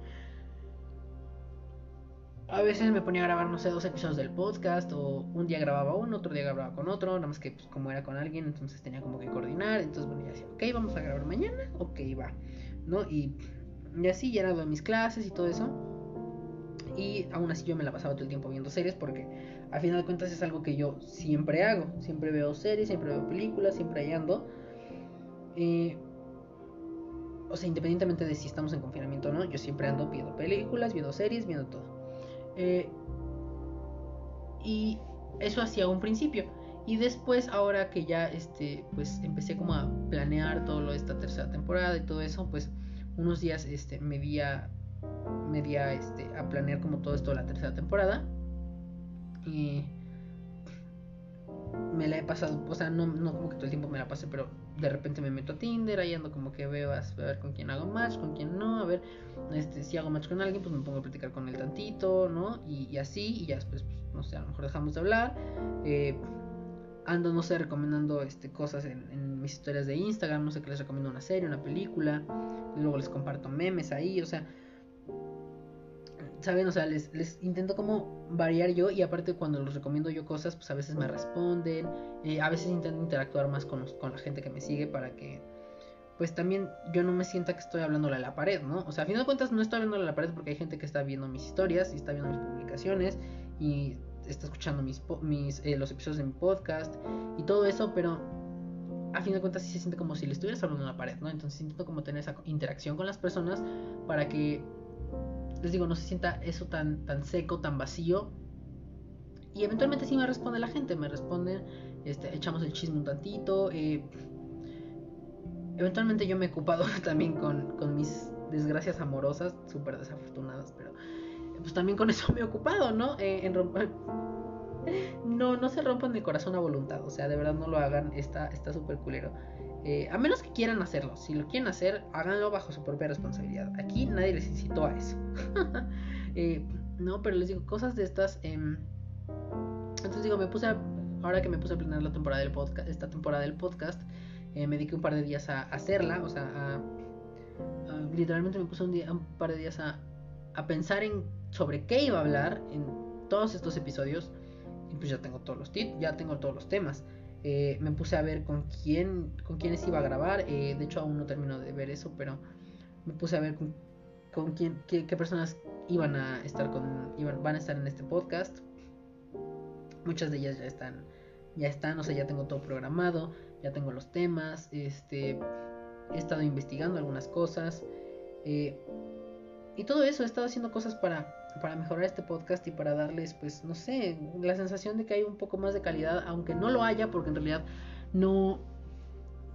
S1: A veces me ponía a grabar, no sé, dos episodios del podcast, o un día grababa uno, otro día grababa con otro, nada más que pues, como era con alguien, entonces tenía como que coordinar, entonces bueno, ya decía, ok, vamos a grabar mañana, ok, va, ¿no? Y, y así ya de mis clases y todo eso. Y aún así yo me la pasaba todo el tiempo viendo series porque a final de cuentas es algo que yo siempre hago. Siempre veo series, siempre veo películas, siempre ahí ando. Eh, o sea, independientemente de si estamos en confinamiento o no, yo siempre ando viendo películas, viendo series, viendo todo. Eh, y eso hacía un principio. Y después, ahora que ya este, pues empecé como a planear todo lo de esta tercera temporada y todo eso, pues unos días este, me di a, me este, a planear como todo esto de la tercera temporada. Y me la he pasado, o sea, no, no como que todo el tiempo me la pase, pero de repente me meto a Tinder, ahí ando como que veo a, ver con quién hago match, con quién no, a ver, este, si hago match con alguien, pues me pongo a platicar con él tantito, ¿no? Y, así, y ya después, pues, no sé, a lo mejor dejamos de hablar. Eh, ando, no sé, recomendando este, cosas en, en, mis historias de Instagram, no sé que les recomiendo una serie, una película, luego les comparto memes ahí, o sea, ¿saben? O sea, les, les, intento como variar yo y aparte cuando los recomiendo yo cosas, pues a veces me responden, eh, a veces intento interactuar más con, con la gente que me sigue para que pues también yo no me sienta que estoy hablándole a la pared, ¿no? O sea, a fin de cuentas no estoy hablándole a la pared porque hay gente que está viendo mis historias y está viendo mis publicaciones y está escuchando mis, mis eh, los episodios de mi podcast y todo eso, pero a fin de cuentas sí se siente como si le estuvieras hablando a la pared, ¿no? Entonces intento como tener esa interacción con las personas para que les digo, no se sienta eso tan, tan seco, tan vacío. Y eventualmente sí me responde la gente, me responden, este, echamos el chisme un tantito. Eh, eventualmente yo me he ocupado también con, con mis desgracias amorosas, súper desafortunadas, pero pues también con eso me he ocupado, ¿no? Eh, en romper... No, no se rompan el corazón a voluntad, o sea, de verdad no lo hagan, está súper culero. Eh, a menos que quieran hacerlo. Si lo quieren hacer, háganlo bajo su propia responsabilidad. Aquí nadie les incitó a eso. Eh, no, pero les digo, cosas de estas. Em, entonces digo, me puse a, ahora que me puse a planear la temporada del podcast, esta temporada del podcast, eh, me dediqué un par de días a, hacerla. O sea, literalmente me puse un, día, un par de días a, a pensar en sobre qué iba a hablar en todos estos episodios. Y pues ya tengo todos los ya tengo todos los temas. Eh, me puse a ver con quién, con quiénes iba a grabar. Eh, de hecho, aún no termino de ver eso, pero me puse a ver con, quién, qué, personas iban a estar con, iban, van a estar en este podcast. Muchas de ellas ya están, ya están, o sea, ya tengo todo programado, ya tengo los temas, este, he estado investigando algunas cosas. Eh, y todo eso, he estado haciendo cosas para para mejorar este podcast y para darles, pues, no sé, la sensación de que hay un poco más de calidad, aunque no lo haya, porque en realidad no,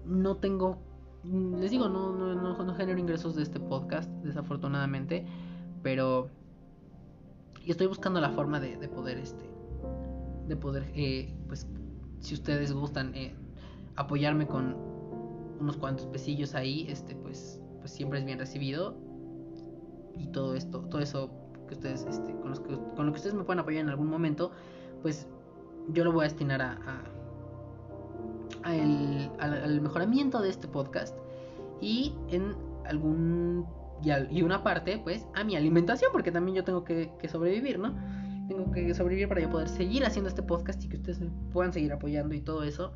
S1: no tengo, les digo, no, no, no, genero ingresos de este podcast, desafortunadamente, pero y estoy buscando la forma de, de poder, este, de poder, eh, pues, si ustedes gustan, eh, apoyarme con unos cuantos pesillos ahí, este, pues, pues siempre es bien recibido y todo esto, todo eso ustedes, este, con, los que, con lo que ustedes me puedan apoyar en algún momento, pues yo lo voy a destinar a, a, el, al, mejoramiento de este podcast y en algún y, una parte pues a mi alimentación porque también yo tengo que, que, sobrevivir no tengo que sobrevivir para yo poder seguir haciendo este podcast y que ustedes me puedan seguir apoyando y todo eso.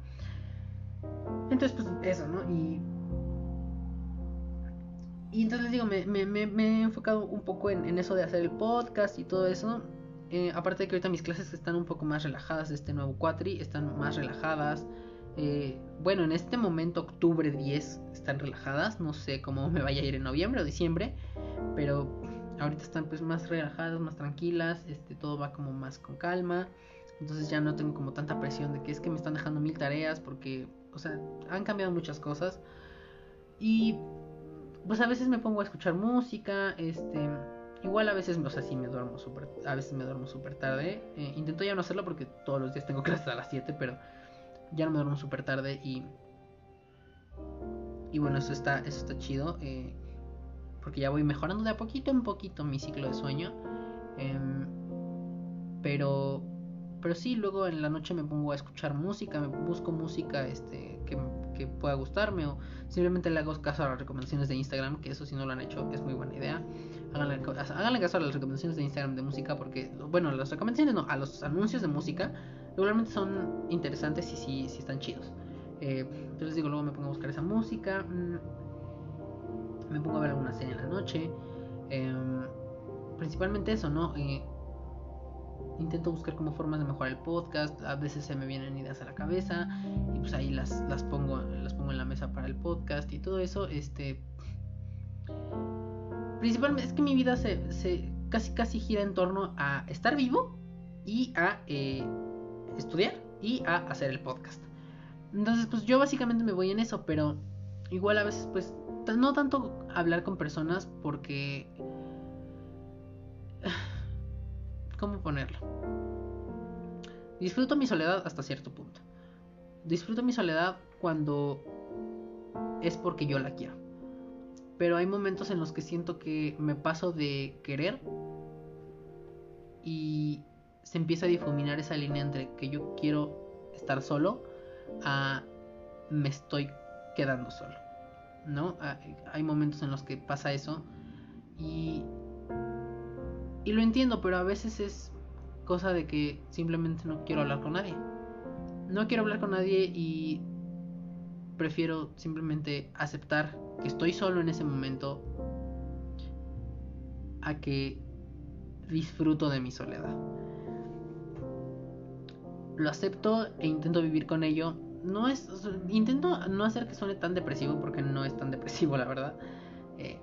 S1: Entonces pues eso no y y entonces digo, me, he enfocado un poco en, eso de hacer el podcast y todo eso. Eh, aparte de que ahorita mis clases están un poco más relajadas este nuevo cuatri, están más relajadas. Eh, bueno, en este momento, octubre 10, están relajadas. No sé cómo me vaya a ir en noviembre o diciembre. Pero ahorita están pues más relajadas, más tranquilas. Este, todo va como más con calma. Entonces ya no tengo como tanta presión de que es que me están dejando mil tareas. Porque, o sea, han cambiado muchas cosas. Y pues a veces me pongo a escuchar música, este, igual a veces, o sea, sí me duermo súper, a veces me duermo súper tarde, eh, intento ya no hacerlo porque todos los días tengo clases a las 7, pero ya no me duermo súper tarde y, y bueno, eso está, eso está chido, eh, porque ya voy mejorando de a poquito en poquito mi ciclo de sueño. Em, pero pero sí, luego en la noche me pongo a escuchar música, me busco música este, que, que, pueda gustarme o simplemente le hago caso a las recomendaciones de Instagram, que eso si no lo han hecho es muy buena idea. Háganle, caso a las recomendaciones de Instagram de música porque, bueno, las recomendaciones no, a los anuncios de música regularmente son interesantes y sí, sí están chidos. Eh, entonces digo, luego me pongo a buscar esa música, mm, me pongo a ver alguna serie en la noche. Em, principalmente eso, ¿no? Eh, intento buscar como formas de mejorar el podcast, a veces se me vienen ideas a la cabeza y pues ahí las, las pongo las pongo en la mesa para el podcast y todo eso, este principalmente es que mi vida se, se casi casi gira en torno a estar vivo y a eh, estudiar y a hacer el podcast. Entonces, pues yo básicamente me voy en eso, pero igual a veces pues no tanto hablar con personas porque ¿Cómo ponerlo? Disfruto mi soledad hasta cierto punto. Disfruto mi soledad cuando es porque yo la quiero. Pero hay momentos en los que siento que me paso de querer y se empieza a difuminar esa línea entre que yo quiero estar solo a me estoy quedando solo. ¿No? Hay momentos en los que pasa eso y y lo entiendo, pero a veces es cosa de que simplemente no quiero hablar con nadie. No quiero hablar con nadie y prefiero simplemente aceptar que estoy solo en ese momento a que disfruto de mi soledad. Lo acepto e intento vivir con ello. No es intento no hacer que suene tan depresivo porque no es tan depresivo, la verdad. Eh,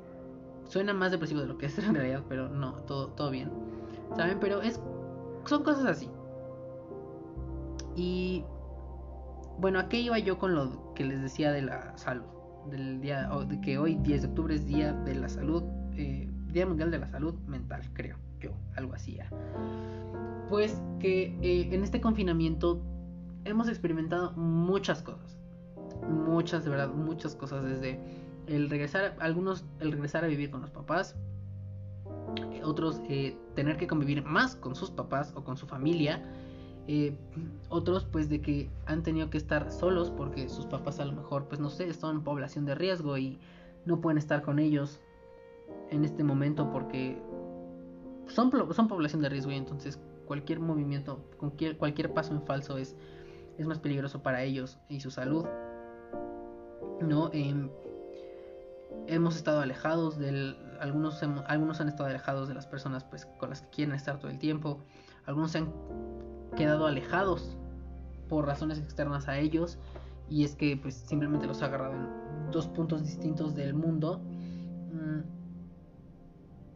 S1: Suena más depresivo de lo que es en realidad, pero no, todo, todo bien. ¿Saben? Pero es. Son cosas así. Y. Bueno, ¿a qué iba yo con lo que les decía de la salud? Del día. de que hoy, 10 de octubre, es Día de la Salud. Eh, día Mundial de la Salud Mental, creo. Yo, algo así ya. Pues que eh, en este confinamiento hemos experimentado muchas cosas. Muchas, de verdad, muchas cosas. Desde el regresar, algunos el regresar a vivir con los papás, otros eh, tener que convivir más con sus papás o con su familia, eh, otros pues de que han tenido que estar solos porque sus papás a lo mejor pues no sé, son población de riesgo y no pueden estar con ellos en este momento porque son, son población de riesgo y entonces cualquier movimiento, cualquier, cualquier paso en falso es, es más peligroso para ellos y su salud. ¿no? Eh, hemos estado alejados del algunos algunos han estado alejados de las personas pues con las que quieren estar todo el tiempo. Algunos se han quedado alejados por razones externas a ellos. Y es que pues simplemente los ha agarrado en dos puntos distintos del mundo. Mm,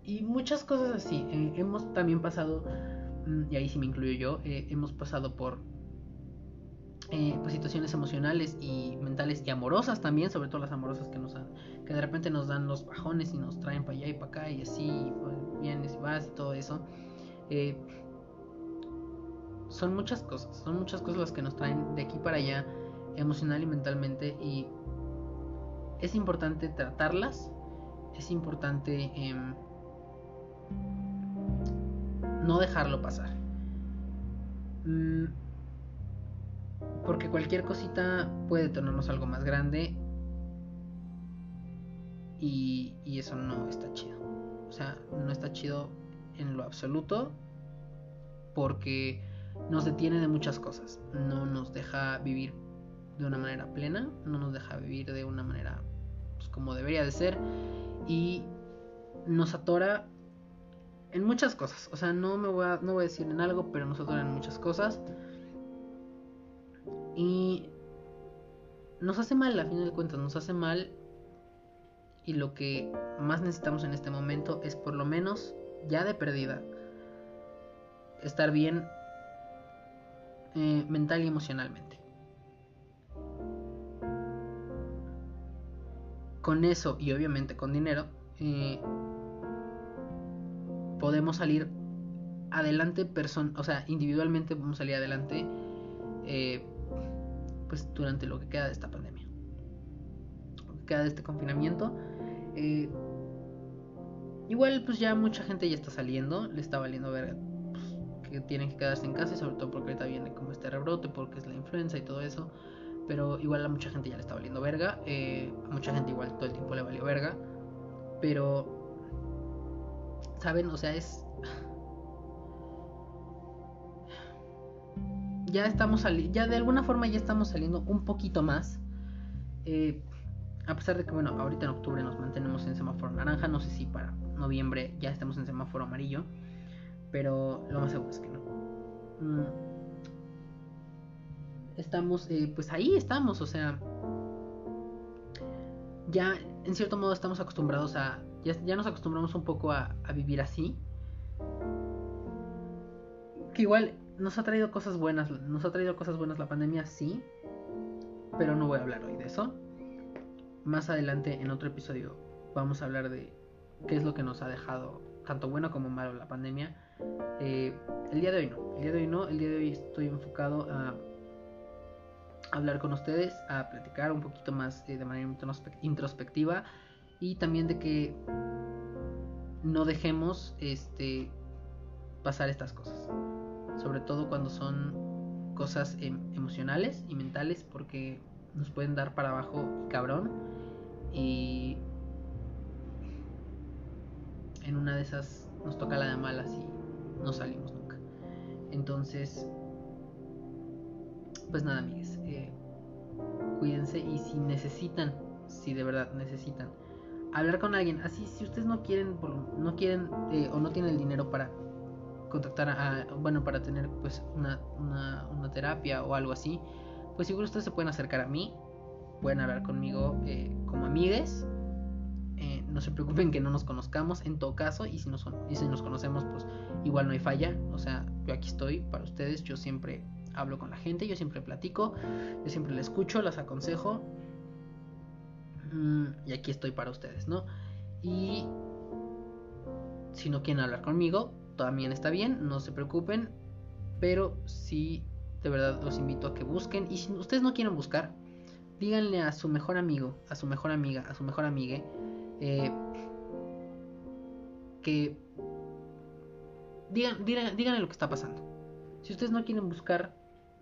S1: y muchas cosas así. Eh, hemos también pasado mm, y ahí sí me incluyo yo eh, hemos pasado por eh, pues situaciones emocionales y mentales y amorosas también, sobre todo las amorosas que nos que de repente nos dan los bajones y nos traen para allá y para acá y así, y vienes y vas y todo eso. Eh, son muchas cosas, son muchas cosas las que nos traen de aquí para allá, emocional y mentalmente, y es importante tratarlas, es importante em, no dejarlo pasar. Mm, porque cualquier cosita puede tornarnos algo más grande. Y, eso no está chido. O sea, no está chido en lo absoluto. Porque nos detiene de muchas cosas. No nos deja vivir de una manera plena. No nos deja vivir de una manera pues, como debería de ser. Y nos atora en muchas cosas. O sea, no me voy a, no voy a decir en algo, pero nos atora en muchas cosas. Y nos hace mal, a fin de cuentas, nos hace mal. Y lo que más necesitamos en este momento es por lo menos, ya de perdida, estar bien eh, mental y emocionalmente. Con eso y obviamente con dinero, eh, podemos salir adelante, o sea, individualmente podemos salir adelante. Eh, pues durante lo que queda de esta pandemia, lo que queda de este confinamiento. Eh, igual pues ya mucha gente ya está saliendo, le está valiendo ver pues, que tienen que quedarse en casa y sobre todo porque ahorita viene como este rebrote, porque es la influenza y todo eso. Pero igual a mucha gente ya le está valiendo verga. Eh, a mucha gente igual todo el tiempo le valió verga. Pero, ¿saben? O sea, es... Ya estamos saliendo, ya de alguna forma ya estamos saliendo un poquito más. Eh, a pesar de que, bueno, ahorita en octubre nos mantenemos en semáforo naranja, no sé si para noviembre ya estamos en semáforo amarillo, pero lo más seguro es que no. Mm. Estamos, eh, pues ahí estamos, o sea, ya en cierto modo estamos acostumbrados a, ya, nos acostumbramos un poco a vivir así. Que igual nos ha traído cosas buenas, nos ha traído cosas buenas la pandemia, sí, pero no voy a hablar hoy de eso más adelante en otro episodio vamos a hablar de qué es lo que nos ha dejado tanto bueno como malo la pandemia. Eh, el día de hoy no, el día de hoy no, el día de hoy estoy enfocado a hablar con ustedes, a platicar un poquito más eh, de manera introspectiva y también de que no dejemos este pasar estas cosas, sobre todo cuando son cosas em, emocionales y mentales, porque nos pueden dar para abajo cabrón y en una de esas nos toca la de malas y no salimos nunca. Entonces, pues nada, amigues, eh, cuídense y si necesitan, si de verdad necesitan hablar con alguien, así si ustedes no quieren, no quieren eh, o no tienen el dinero para contactar a, bueno, para tener pues una, una, una terapia o algo así, pues seguro ustedes se pueden acercar a mí, pueden hablar conmigo eh, como amigues. Eh, no se preocupen que no nos conozcamos en todo caso y si, nos, y si nos conocemos pues igual no hay falla. O sea, yo aquí estoy para ustedes, yo siempre hablo con la gente, yo siempre platico, yo siempre les escucho, las aconsejo. Mm, y aquí estoy para ustedes, ¿no? Y si no quieren hablar conmigo, también está bien, no se preocupen. Pero si de verdad los invito a que busquen. Y si ustedes no quieren buscar, díganle a su mejor amigo, a su mejor amiga, a su mejor amigue, eh, que digan, díganle lo que está pasando. Si ustedes no quieren buscar,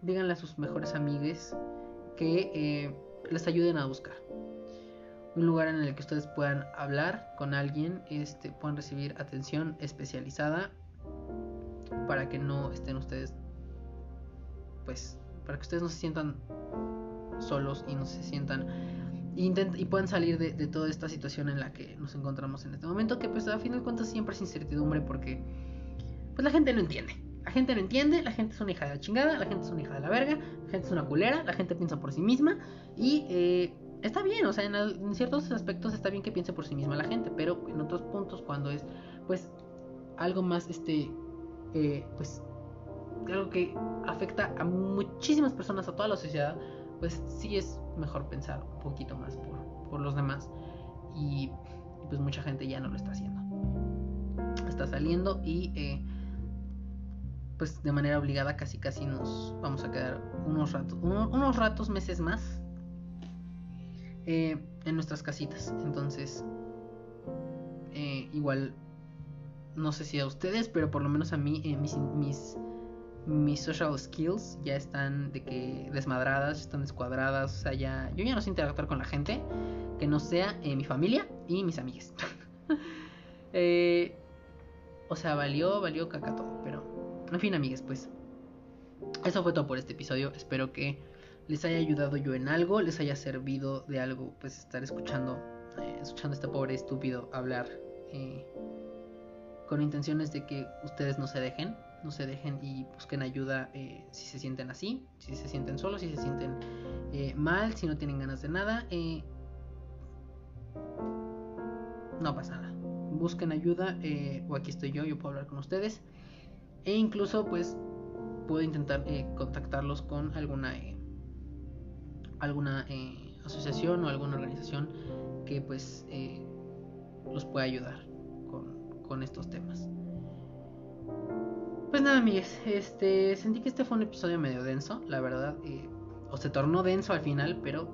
S1: díganle a sus mejores amigues que eh, les ayuden a buscar. Un lugar en el que ustedes puedan hablar con alguien, este, puedan recibir atención especializada para que no estén ustedes pues para que ustedes no se sientan solos y no se sientan y puedan salir de, toda esta situación en la que nos encontramos en este momento que pues a fin de cuentas siempre es incertidumbre porque pues la gente no entiende. La gente no entiende, la gente es una hija de la chingada, la gente es una hija de la verga, la gente es una culera, la gente piensa por sí misma y eh, está bien, o sea, en, ciertos aspectos está bien que piense por sí misma la gente, pero en otros puntos cuando es pues algo más este eh, pues algo que afecta a muchísimas personas, a toda la sociedad, pues sí es mejor pensar un poquito más por, los demás. Y, pues mucha gente ya no lo está haciendo. Está saliendo y eh, pues de manera obligada casi casi nos vamos a quedar unos ratos, unos ratos, meses más eh, en nuestras casitas. Entonces, igual, no sé si a ustedes, pero por lo menos a mí, mis, mis mis social skills ya están de que desmadradas, están descuadradas, o sea, ya yo ya no sé interactuar con la gente que no sea eh, mi familia y mis amigas. Eh, o sea, valió, valió caca todo, pero en fin, amigues, pues eso fue todo por este episodio. Espero que les haya ayudado yo en algo, les haya servido de algo, pues estar escuchando, eh, escuchando a este pobre estúpido hablar con intenciones de que ustedes no se dejen no se dejen y busquen ayuda eh, si se sienten así, si se sienten solos, si se sienten eh, mal, si no tienen ganas de nada. Eh, no pasa nada. Busquen ayuda o aquí estoy yo, yo puedo hablar con ustedes. E incluso pues puedo intentar contactarlos con alguna, alguna asociación o alguna organización que pues los pueda ayudar con, estos temas. Pues nada, amigos, este, sentí que este fue un episodio medio denso, la verdad, o se tornó denso al final, pero,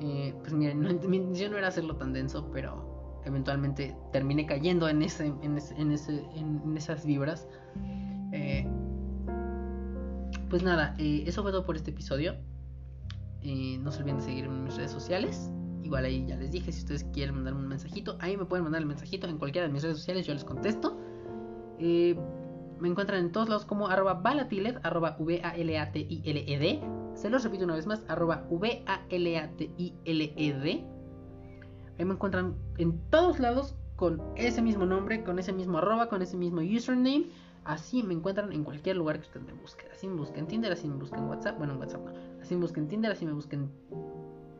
S1: eh, pues miren, mi intención no era hacerlo tan denso, pero eventualmente termine cayendo en, ese, en, en, esas vibras. Eh, pues nada, eh, eso fue todo por este episodio. No se olviden de seguirme en mis redes sociales. Igual ahí ya les dije, si ustedes quieren mandarme un mensajito, ahí me pueden mandar el mensajito en cualquiera de mis redes sociales, yo les contesto. me encuentran en todos lados como arroba valatilet, arroba V-A-L-A-T-I-L-E-D. Se los repito una vez más, arroba V-A-L-A-T-I-L-E-D. Ahí me encuentran en todos lados con ese mismo nombre, con ese mismo arroba, con ese mismo username. Así me encuentran en cualquier lugar que usted me busque. Así me busquen en Tinder, así me busquen en WhatsApp. Bueno, en WhatsApp no. Así me busquen en Tinder, así me busquen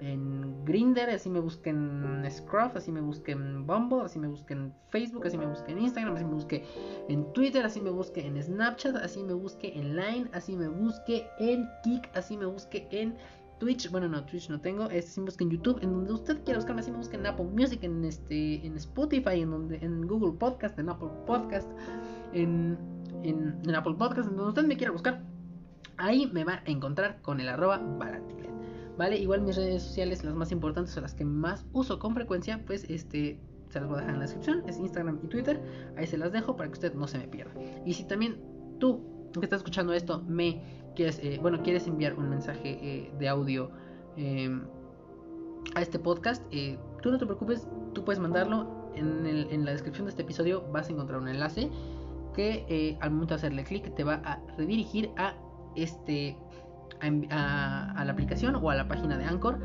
S1: en Grinder, así me busquen en Scruff, así me busquen en Bumble, así me busquen en Facebook, así me busquen en Instagram, así me busque en Twitter, así me busque en Snapchat, así me busque en Line, así me busque en Kik, así me busque en Twitch, bueno no, Twitch no tengo, si me busca en YouTube, en donde usted quiera buscarme, así me busca en Apple Music, en este, en Spotify, en donde, en Google Podcast, en Apple Podcast, en, en, Apple Podcast, en donde usted me quiera buscar, ahí me va a encontrar con el arroba baratilet. Vale, igual mis redes sociales, las más importantes o las que más uso con frecuencia, pues este se las voy a dejar en la descripción, es Instagram y Twitter, ahí se las dejo para que usted no se me pierda. Y si también tú que estás escuchando esto me quieres, eh, bueno, quieres enviar un mensaje eh, de audio em, a este podcast, eh, tú no te preocupes, tú puedes mandarlo. En, la descripción de este episodio vas a encontrar un enlace que al momento de hacerle clic te va a redirigir a este a, la aplicación o a la página de Anchor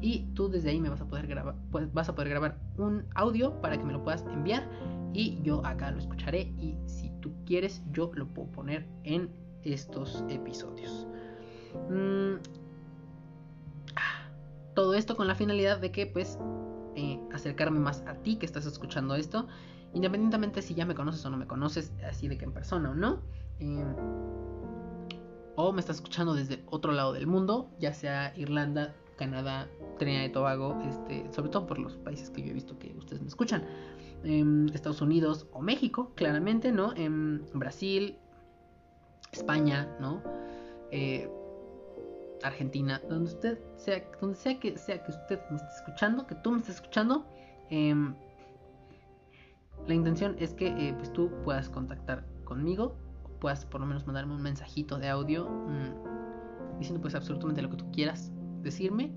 S1: y tú desde ahí me vas a poder grabar pues, vas a poder grabar un audio para que me lo puedas enviar y yo acá lo escucharé y si tú quieres yo lo puedo poner en estos episodios. Mm, ah, todo esto con la finalidad de que pues eh, acercarme más a ti que estás escuchando esto, independientemente si ya me conoces o no me conoces, así de que en persona o no. Em, o me estás escuchando desde otro lado del mundo, ya sea Irlanda, Canadá, Trinidad y Tobago, este, sobre todo por los países que yo he visto que ustedes me escuchan. Em, Estados Unidos o México, claramente, ¿no? En em, Brasil, España, ¿no? Eh, Argentina, donde usted sea, donde sea que sea que usted me esté escuchando, que tú me estés escuchando, em, la intención es que eh, pues tú puedas contactar conmigo, puedas por lo menos mandarme un mensajito de audio mm, diciendo pues absolutamente lo que tú quieras decirme.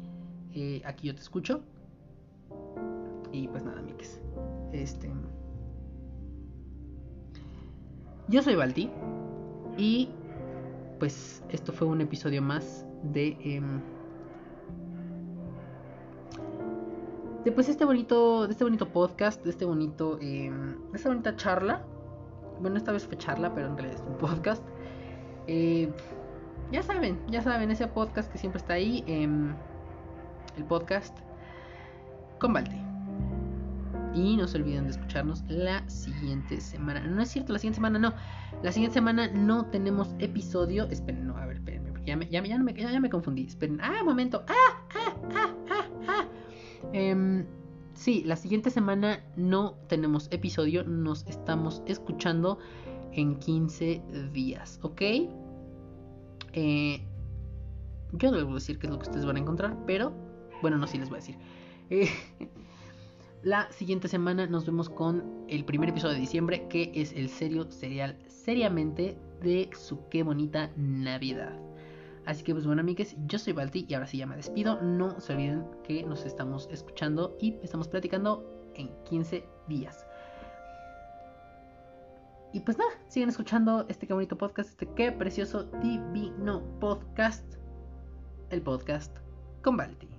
S1: Eh, aquí yo te escucho. Y pues nada, Mikes. Este. Yo soy Balti. Y pues esto fue un episodio más de... Em, de pues este bonito, de este bonito podcast, de este bonito, eh, de esta bonita charla. Bueno, esta vez fue charla, pero en realidad es un podcast. Eh, ya saben, ya saben, ese podcast que siempre está ahí. Em, el podcast con. Y no se olviden de escucharnos la siguiente semana. No es cierto, la siguiente semana no. La siguiente semana no tenemos episodio. Esperen, no, a ver, espérenme, ya me, ya, ya, me, ya, me confundí. Esperen, ah, momento. Ah, ah, ah, ah, ah. Em, sí, la siguiente semana no tenemos episodio. Nos estamos escuchando en 15 días, ¿ok? Eh, yo no les voy a decir qué es lo que ustedes van a encontrar, pero bueno, no, sí les voy a decir. Eh, la siguiente semana nos vemos con el primer episodio de diciembre, que es el serio serial seriamente de su qué bonita Navidad. Así que pues bueno amigues, yo soy Balti y ahora sí ya me despido. No se olviden que nos estamos escuchando y estamos platicando en 15 días. Y pues nada, sigan escuchando este qué bonito podcast, este qué precioso divino podcast. El podcast con Balti.